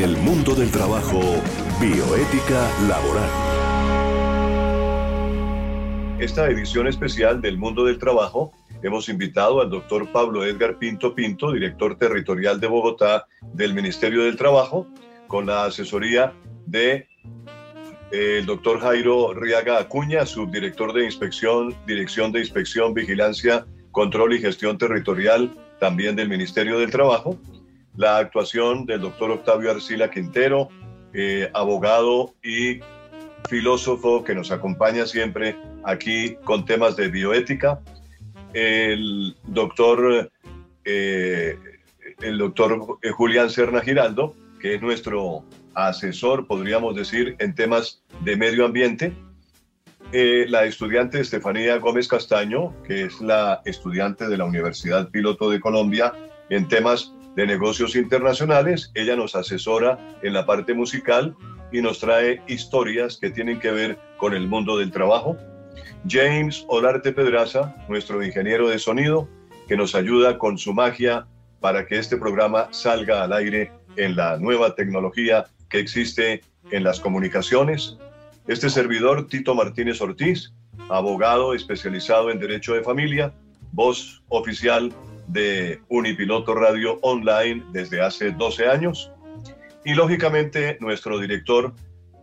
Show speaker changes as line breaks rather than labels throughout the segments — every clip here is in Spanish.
En el mundo del trabajo, bioética laboral.
Esta edición especial del mundo del trabajo hemos invitado al doctor Pablo Edgar Pinto Pinto, director territorial de Bogotá del Ministerio del Trabajo, con la asesoría de eh, el doctor Jairo Riaga Acuña, subdirector de inspección, dirección de inspección, vigilancia, control y gestión territorial también del Ministerio del Trabajo, la actuación del doctor Octavio Arcila Quintero, eh, abogado y filósofo que nos acompaña siempre aquí con temas de bioética, el doctor, eh, el doctor Julián Serna Giraldo, que es nuestro asesor, podríamos decir, en temas de medio ambiente. Eh, la estudiante Estefanía Gómez Castaño, que es la estudiante de la Universidad Piloto de Colombia en temas de negocios internacionales. Ella nos asesora en la parte musical y nos trae historias que tienen que ver con el mundo del trabajo. James Olarte Pedraza, nuestro ingeniero de sonido, que nos ayuda con su magia para que este programa salga al aire en la nueva tecnología que existe en las comunicaciones. Este servidor, Tito Martínez Ortiz, abogado especializado en Derecho de Familia, voz oficial de Unipiloto Radio Online desde hace 12 años. Y lógicamente nuestro director,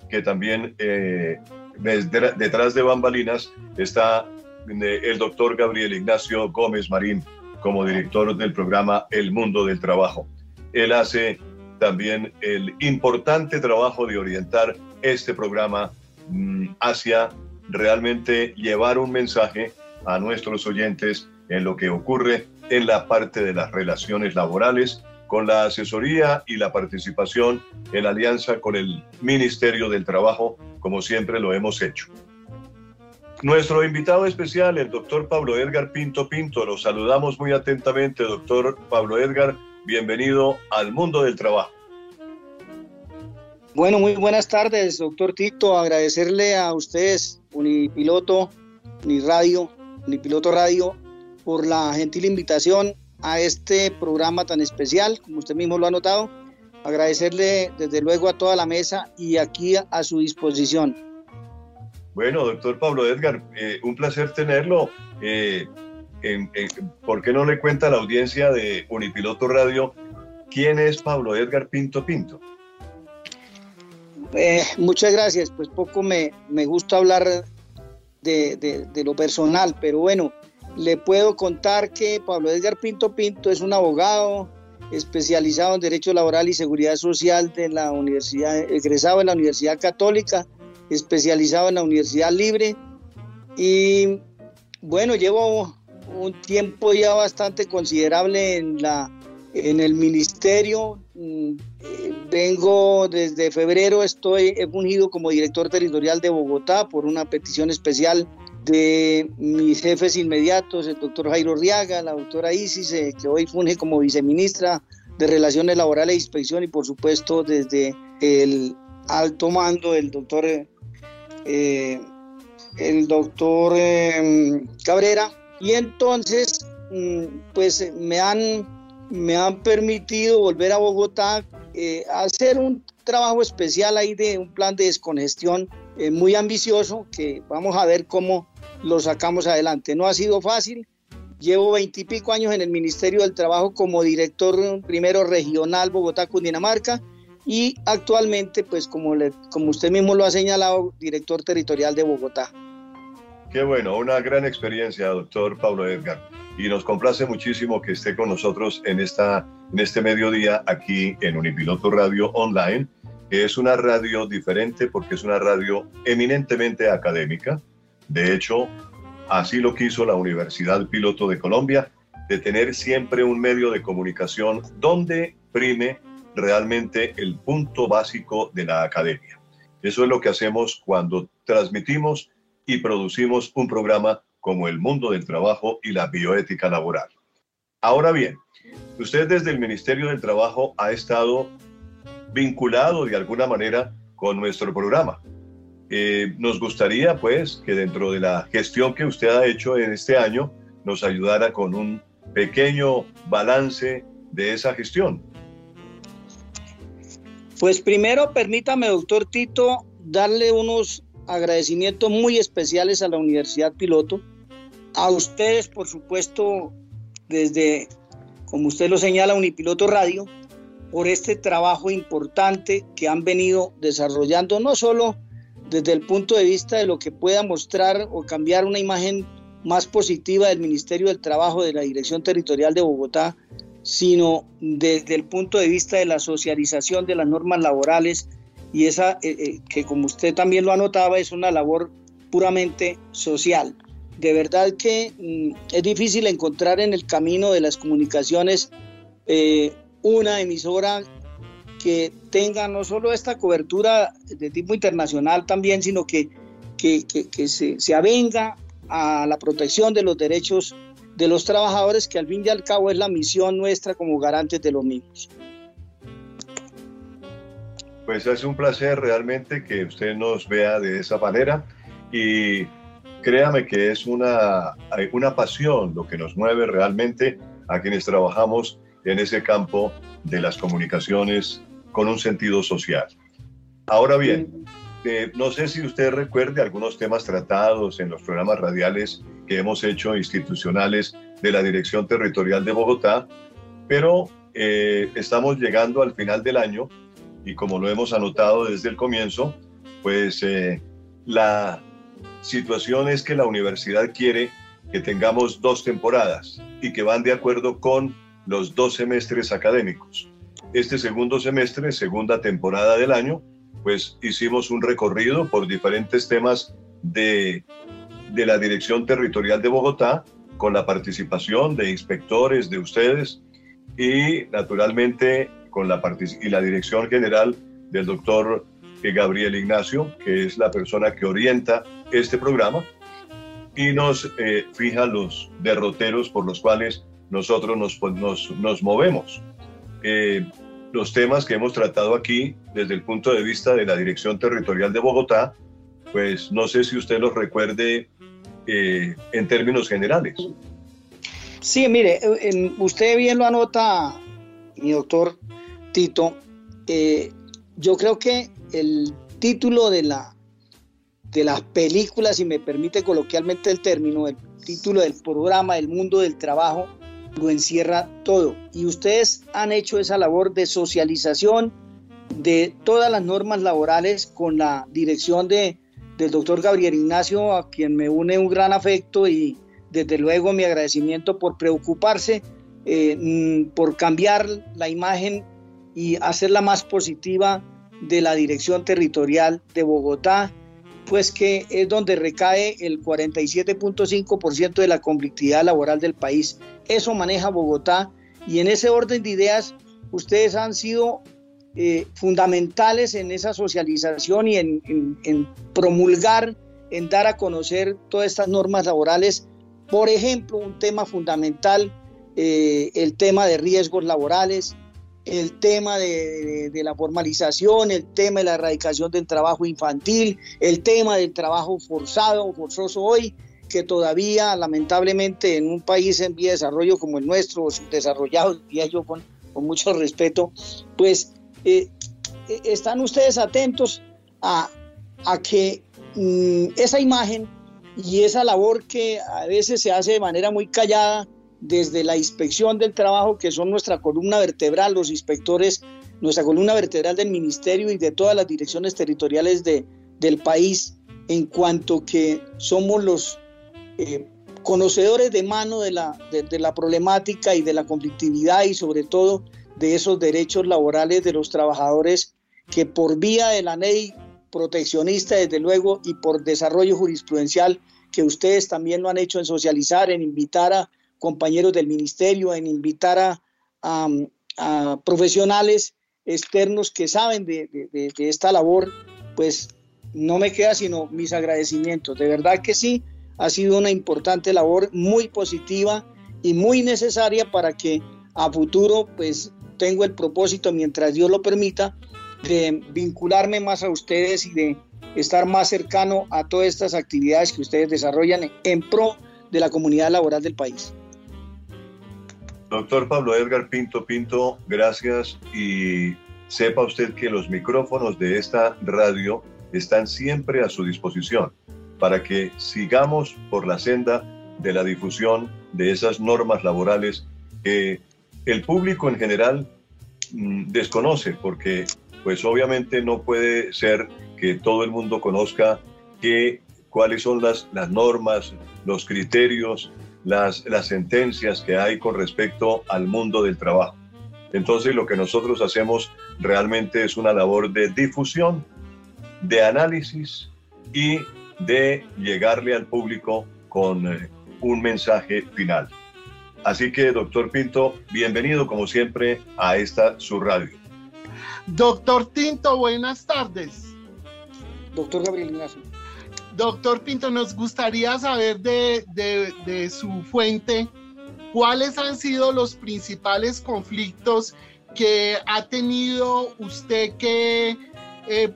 que también eh, detrás de bambalinas está eh, el doctor Gabriel Ignacio Gómez Marín como director del programa El Mundo del Trabajo. Él hace también el importante trabajo de orientar este programa mm, hacia realmente llevar un mensaje a nuestros oyentes en lo que ocurre en la parte de las relaciones laborales con la asesoría y la participación en alianza con el Ministerio del Trabajo, como siempre lo hemos hecho. Nuestro invitado especial, el doctor Pablo Edgar Pinto Pinto, lo saludamos muy atentamente, doctor Pablo Edgar, bienvenido al mundo del trabajo.
Bueno, muy buenas tardes, doctor Tito, agradecerle a ustedes, Unipiloto, Uniradio, Unipiloto Radio, por la gentil invitación a este programa tan especial, como usted mismo lo ha notado. Agradecerle desde luego a toda la mesa y aquí a, su disposición.
Bueno, doctor Pablo Edgar, eh, un placer tenerlo. Eh, ¿Por qué no le cuenta a la audiencia de Unipiloto Radio quién es Pablo Edgar Pinto Pinto?
Eh, muchas gracias, pues poco me, me gusta hablar de, de, lo personal, pero bueno, le puedo contar que Pablo Edgar Pinto Pinto es un abogado especializado en Derecho Laboral y Seguridad Social de la Universidad, egresado en la Universidad Católica, especializado en la Universidad Libre. Y bueno, llevo un tiempo ya bastante considerable en, la, en el ministerio. Mm, vengo desde febrero, estoy, como director territorial de Bogotá por una petición especial de mis jefes inmediatos, el doctor Jairo Riaga, la doctora Isis, eh, que hoy funge como viceministra de Relaciones Laborales e Inspección, y por supuesto desde el alto mando doctor, eh, el doctor eh, Cabrera. Y entonces, mm, pues me han, me han permitido volver a Bogotá, hacer un trabajo especial ahí de un plan de descongestión muy ambicioso que vamos a ver cómo lo sacamos adelante. No ha sido fácil. Llevo veintipico años en el Ministerio del Trabajo como director primero regional Bogotá-Cundinamarca y actualmente, pues como, le, como usted mismo lo ha señalado, director territorial de Bogotá.
Qué bueno, una gran experiencia, doctor Pablo Edgar. Y nos complace muchísimo que esté con nosotros en, esta, en este mediodía aquí en Unipiloto Radio Online, es una radio diferente porque es una radio eminentemente académica, de hecho, así lo quiso la Universidad Piloto de Colombia, de tener siempre un medio de comunicación donde prime realmente el punto básico de la academia. Eso es lo que hacemos cuando transmitimos y producimos un programa como El Mundo del Trabajo y la Bioética Laboral. Ahora bien, usted desde el Ministerio del Trabajo ha estado vinculado de alguna manera con nuestro programa. Eh, nos gustaría, pues, que dentro de la gestión que usted ha hecho en este año, nos ayudara con un pequeño balance de esa gestión.
Pues primero, permítame, doctor Tito, darle unos agradecimientos muy especiales a la Universidad Piloto, a ustedes, por supuesto, desde, como usted lo señala, Unipiloto Radio, por este trabajo importante que han venido desarrollando, no solo desde el punto de vista de lo que pueda mostrar o cambiar una imagen más positiva del Ministerio del Trabajo de la Dirección Territorial de Bogotá, sino desde el punto de vista de la socialización de las normas laborales y esa eh, eh, que como usted también lo anotaba es una labor puramente social. De verdad que mm, es difícil encontrar en el camino de las comunicaciones eh, una emisora que tenga no solo esta cobertura de tipo internacional también, sino que, que, se, se, avenga a la protección de los derechos de los trabajadores, que al fin y al cabo es la misión nuestra como garantes de los mismos.
Pues es un placer realmente que usted nos vea de esa manera y créame que es una, una pasión lo que nos mueve realmente a quienes trabajamos en ese campo de las comunicaciones con un sentido social. Ahora bien, eh, no sé si usted recuerde algunos temas tratados en los programas radiales que hemos hecho institucionales de la Dirección Territorial de Bogotá, pero eh, estamos llegando al final del año y como lo hemos anotado desde el comienzo, pues eh, la situación es que la universidad quiere que tengamos dos temporadas y que van de acuerdo con los dos semestres académicos. Este segundo semestre, segunda temporada del año, pues hicimos un recorrido por diferentes temas de, de la Dirección Territorial de Bogotá, con la participación de inspectores, de ustedes y naturalmente con la, y la dirección general del doctor Gabriel Ignacio, que es la persona que orienta este programa y nos eh, fija los derroteros por los cuales nosotros nos, pues, nos, nos movemos. Eh, los temas que hemos tratado aquí desde el punto de vista de la Dirección Territorial de Bogotá, pues no sé si usted los recuerde eh, en términos generales.
Sí, mire, usted bien lo anota, mi doctor Tito. Eh, yo creo que el título de la de las películas, si me permite coloquialmente el término, el título del programa, El mundo del trabajo, lo encierra todo. Y ustedes han hecho esa labor de socialización de todas las normas laborales con la dirección de, del doctor Gabriel Ignacio, a quien me une un gran afecto y desde luego mi agradecimiento por preocuparse, eh, mm, por cambiar la imagen y hacerla más positiva de la dirección territorial de Bogotá pues que es donde recae el 47.5% de la conflictividad laboral del país. Eso maneja Bogotá y en ese orden de ideas ustedes han sido eh, fundamentales en esa socialización y en, promulgar, en dar a conocer todas estas normas laborales. Por ejemplo, un tema fundamental, eh, el tema de riesgos laborales, el tema de, la formalización, el tema de la erradicación del trabajo infantil, el tema del trabajo forzado o forzoso hoy, que todavía lamentablemente en un país en vía de desarrollo como el nuestro, desarrollado, diría yo con, mucho respeto, pues eh, eh, están ustedes atentos a, que mm, esa imagen y esa labor que a veces se hace de manera muy callada, desde la inspección del trabajo, que son nuestra columna vertebral, los inspectores, nuestra columna vertebral del ministerio y de todas las direcciones territoriales de, del país, en cuanto que somos los eh, conocedores de mano de la, de la problemática y de la conflictividad y sobre todo de esos derechos laborales de los trabajadores que por vía de la ley proteccionista, desde luego, y por desarrollo jurisprudencial, que ustedes también lo han hecho en socializar, en invitar a compañeros del ministerio, en invitar a, profesionales externos que saben de, esta labor, pues no me queda sino mis agradecimientos. De verdad que sí, ha sido una importante labor muy positiva y muy necesaria para que a futuro pues tengo el propósito, mientras Dios lo permita, de vincularme más a ustedes y de estar más cercano a todas estas actividades que ustedes desarrollan en pro de la comunidad laboral del país.
Doctor Pablo Edgar Pinto Pinto, gracias y sepa usted que los micrófonos de esta radio están siempre a su disposición para que sigamos por la senda de la difusión de esas normas laborales que el público en general mm, desconoce, porque pues obviamente no puede ser que todo el mundo conozca que, cuáles son las, las normas, los criterios, las, las sentencias que hay con respecto al mundo del trabajo. Entonces lo que nosotros hacemos realmente es una labor de difusión, de análisis y de llegarle al público con eh, un mensaje final. Así que, doctor Pinto, bienvenido como siempre a esta su radio.
Doctor Pinto, buenas tardes.
Doctor Gabriel Ignacio.
Doctor Pinto, nos gustaría saber de, de su fuente cuáles han sido los principales conflictos que ha tenido usted que eh,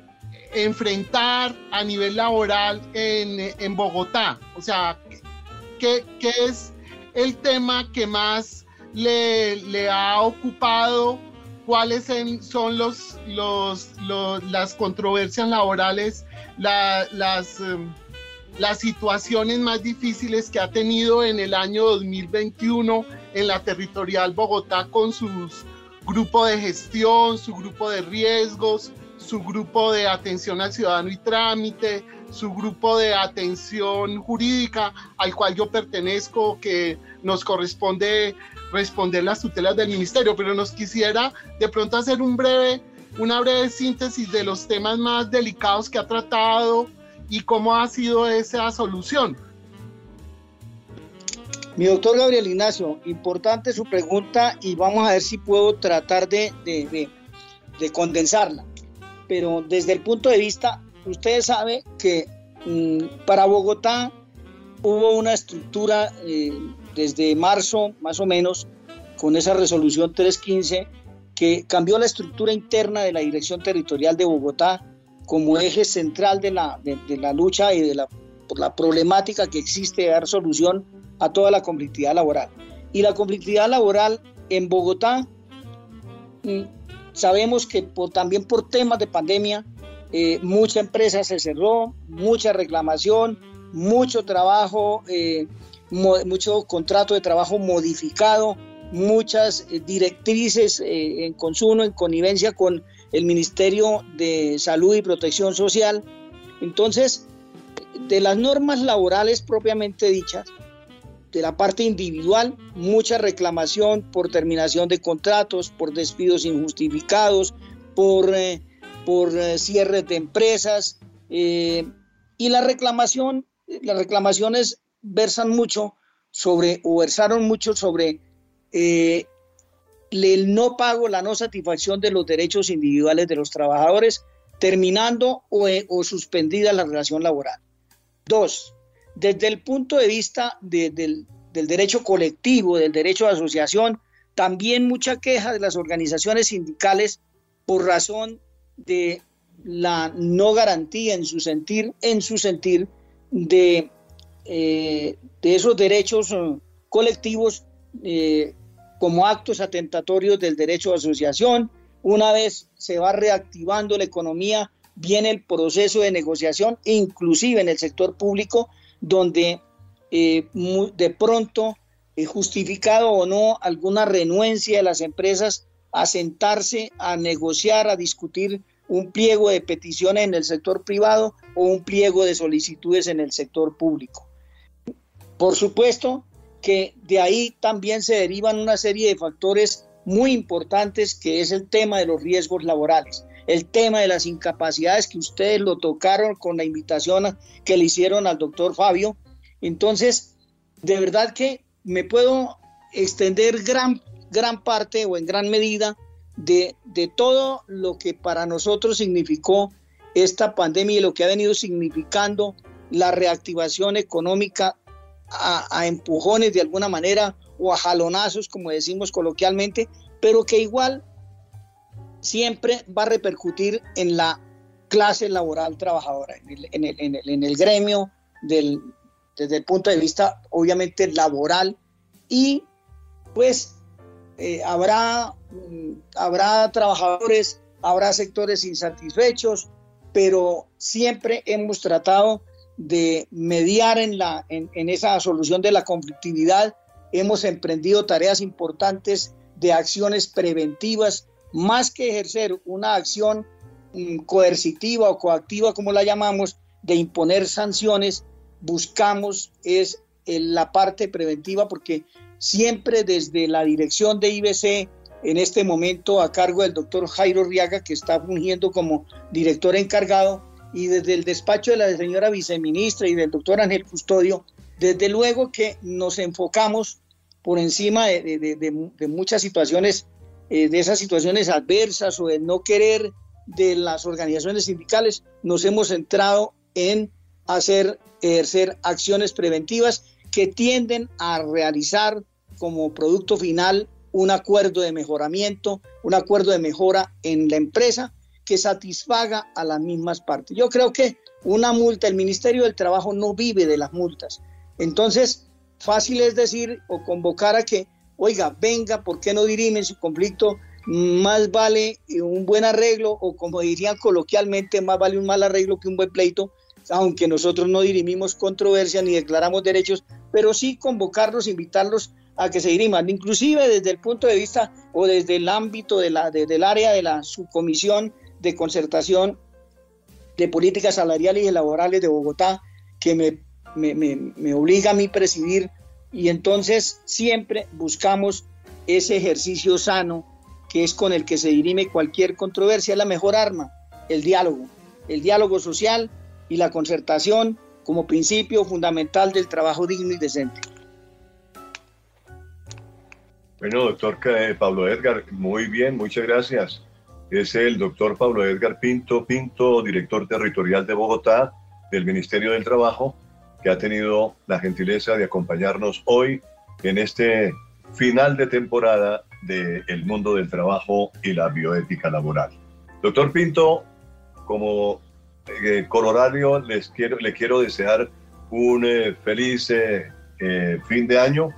enfrentar a nivel laboral en, Bogotá? O sea, ¿qué, es el tema que más le, ha ocupado? ¿Cuáles son los, los, las controversias laborales, las, em, las situaciones más difíciles que ha tenido en el año 2021 en la territorial Bogotá con sus grupo de gestión, su grupo de riesgos, su grupo de atención al ciudadano y trámite, su grupo de atención jurídica al cual yo pertenezco, que nos corresponde responder las tutelas del ministerio, pero nos quisiera de pronto hacer un breve, una breve síntesis de los temas más delicados que ha tratado y cómo ha sido esa solución.
Mi doctor Gabriel Ignacio, importante su pregunta y vamos a ver si puedo tratar de, de condensarla pero desde el punto de vista, ustedes saben que mm, para Bogotá hubo una estructura eh, desde marzo, más o menos, con esa resolución 315, que cambió la estructura interna de la Dirección Territorial de Bogotá como eje central de la, de, la lucha y de la, por la problemática que existe de dar solución a toda la conflictividad laboral. Y la conflictividad laboral en Bogotá mm, Sabemos que también por temas de pandemia, eh, mucha empresa se cerró, mucha reclamación, mucho trabajo, eh, mucho contrato de trabajo modificado, muchas eh, directrices en consumo, en connivencia con el Ministerio de Salud y Protección Social. Entonces, de las normas laborales propiamente dichas, de la parte individual, mucha reclamación por terminación de contratos, por despidos injustificados, por, eh, por eh, cierre de empresas. Eh, y la reclamación, las reclamaciones versan mucho sobre, o versaron mucho sobre el no pago, la no satisfacción de los derechos individuales de los trabajadores, terminando o, o suspendida la relación laboral. Dos, desde el punto de vista del, derecho colectivo, del derecho de asociación, también mucha queja de las organizaciones sindicales por razón de la no garantía en su sentir, en su sentir de, eh, de esos derechos eh, colectivos eh, como actos atentatorios del derecho de asociación. Una vez se va reactivando la economía, viene el proceso de negociación, inclusive en el sector público, donde de pronto, justificado o no, alguna renuencia de las empresas a sentarse, a negociar, a discutir un pliego de peticiones en el sector privado o un pliego de solicitudes en el sector público. Por supuesto que de ahí también se derivan una serie de factores muy importantes que es el tema de los riesgos laborales el tema de las incapacidades que ustedes lo tocaron con la invitación que le hicieron al doctor Fabio. Entonces, de verdad que me puedo extender gran, gran parte o en gran medida de, todo lo que para nosotros significó esta pandemia y lo que ha venido significando la reactivación económica a, empujones de alguna manera o a jalonazos, como decimos coloquialmente, pero que igual siempre va a repercutir en la clase laboral trabajadora, en el, gremio, desde el punto de vista obviamente laboral. Y pues eh, habrá, mm, habrá trabajadores habrá sectores insatisfechos, pero siempre hemos tratado de mediar en, la, en, esa solución de la conflictividad. Hemos emprendido tareas importantes de acciones preventivas, más que ejercer una acción mm, coercitiva o coactiva, como la llamamos, de imponer sanciones, buscamos es la parte preventiva porque siempre desde la dirección de IBC, en este momento a cargo del doctor Jairo Riaga, que está fungiendo como director encargado, y desde el despacho de la señora viceministra y del doctor Ángel Custodio, desde luego que nos enfocamos por encima de, muchas situaciones, eh, de esas situaciones adversas o de no querer de las organizaciones sindicales, nos hemos centrado en hacer, ejercer acciones preventivas que tienden a realizar como producto final un acuerdo de mejoramiento, un acuerdo de mejora en la empresa que satisfaga a las mismas partes. Yo creo que una multa, el Ministerio del Trabajo no vive de las multas. Entonces, fácil es decir o convocar a que, oiga, venga, ¿por qué no dirimen su conflicto? Más vale un buen arreglo o como dirían coloquialmente, más vale un mal arreglo que un buen pleito, aunque nosotros no dirimimos controversia ni declaramos derechos, pero sí convocarlos, invitarlos a que se diriman, inclusive desde el punto de vista o desde el ámbito de la, del área de la subcomisión de concertación de políticas salariales y laborales de Bogotá, que me, me, me, obliga a mí presidir, y entonces siempre buscamos ese ejercicio sano que es con el que se dirime cualquier controversia, la mejor arma, el diálogo, el diálogo social y la concertación como principio fundamental del trabajo digno y decente.
Bueno, doctor eh, Pablo Edgar, muy bien, muchas gracias. Es el doctor Pablo Edgar Pinto, Pinto, director territorial de Bogotá del Ministerio del Trabajo, que ha tenido la gentileza de acompañarnos hoy en este final de temporada de El Mundo del Trabajo y la Bioética Laboral. Doctor Pinto, como eh, les quiero, le quiero desear un eh, feliz eh, fin de año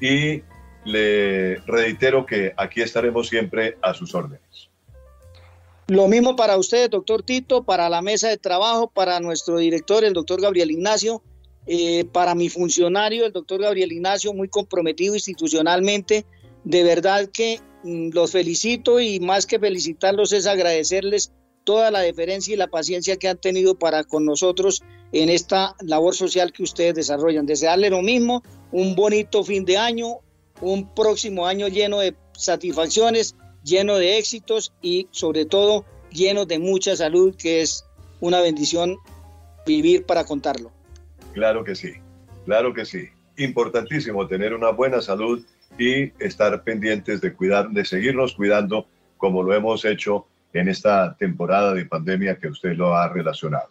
y le reitero que aquí estaremos siempre a sus órdenes.
Lo mismo para usted, doctor Tito, para la mesa de trabajo, para nuestro director, el doctor Gabriel Ignacio, eh, para mi funcionario, el doctor Gabriel Ignacio, muy comprometido institucionalmente. De verdad que mm, los felicito y más que felicitarlos es agradecerles toda la deferencia y la paciencia que han tenido para con nosotros en esta labor social que ustedes desarrollan. Desearle lo mismo, un bonito fin de año, un próximo año lleno de satisfacciones, lleno de éxitos y sobre todo lleno de mucha salud, que es una bendición vivir para contarlo.
Claro que sí, claro que sí. Importantísimo tener una buena salud y estar pendientes de cuidar, de seguirnos cuidando como lo hemos hecho en esta temporada de pandemia que usted lo ha relacionado.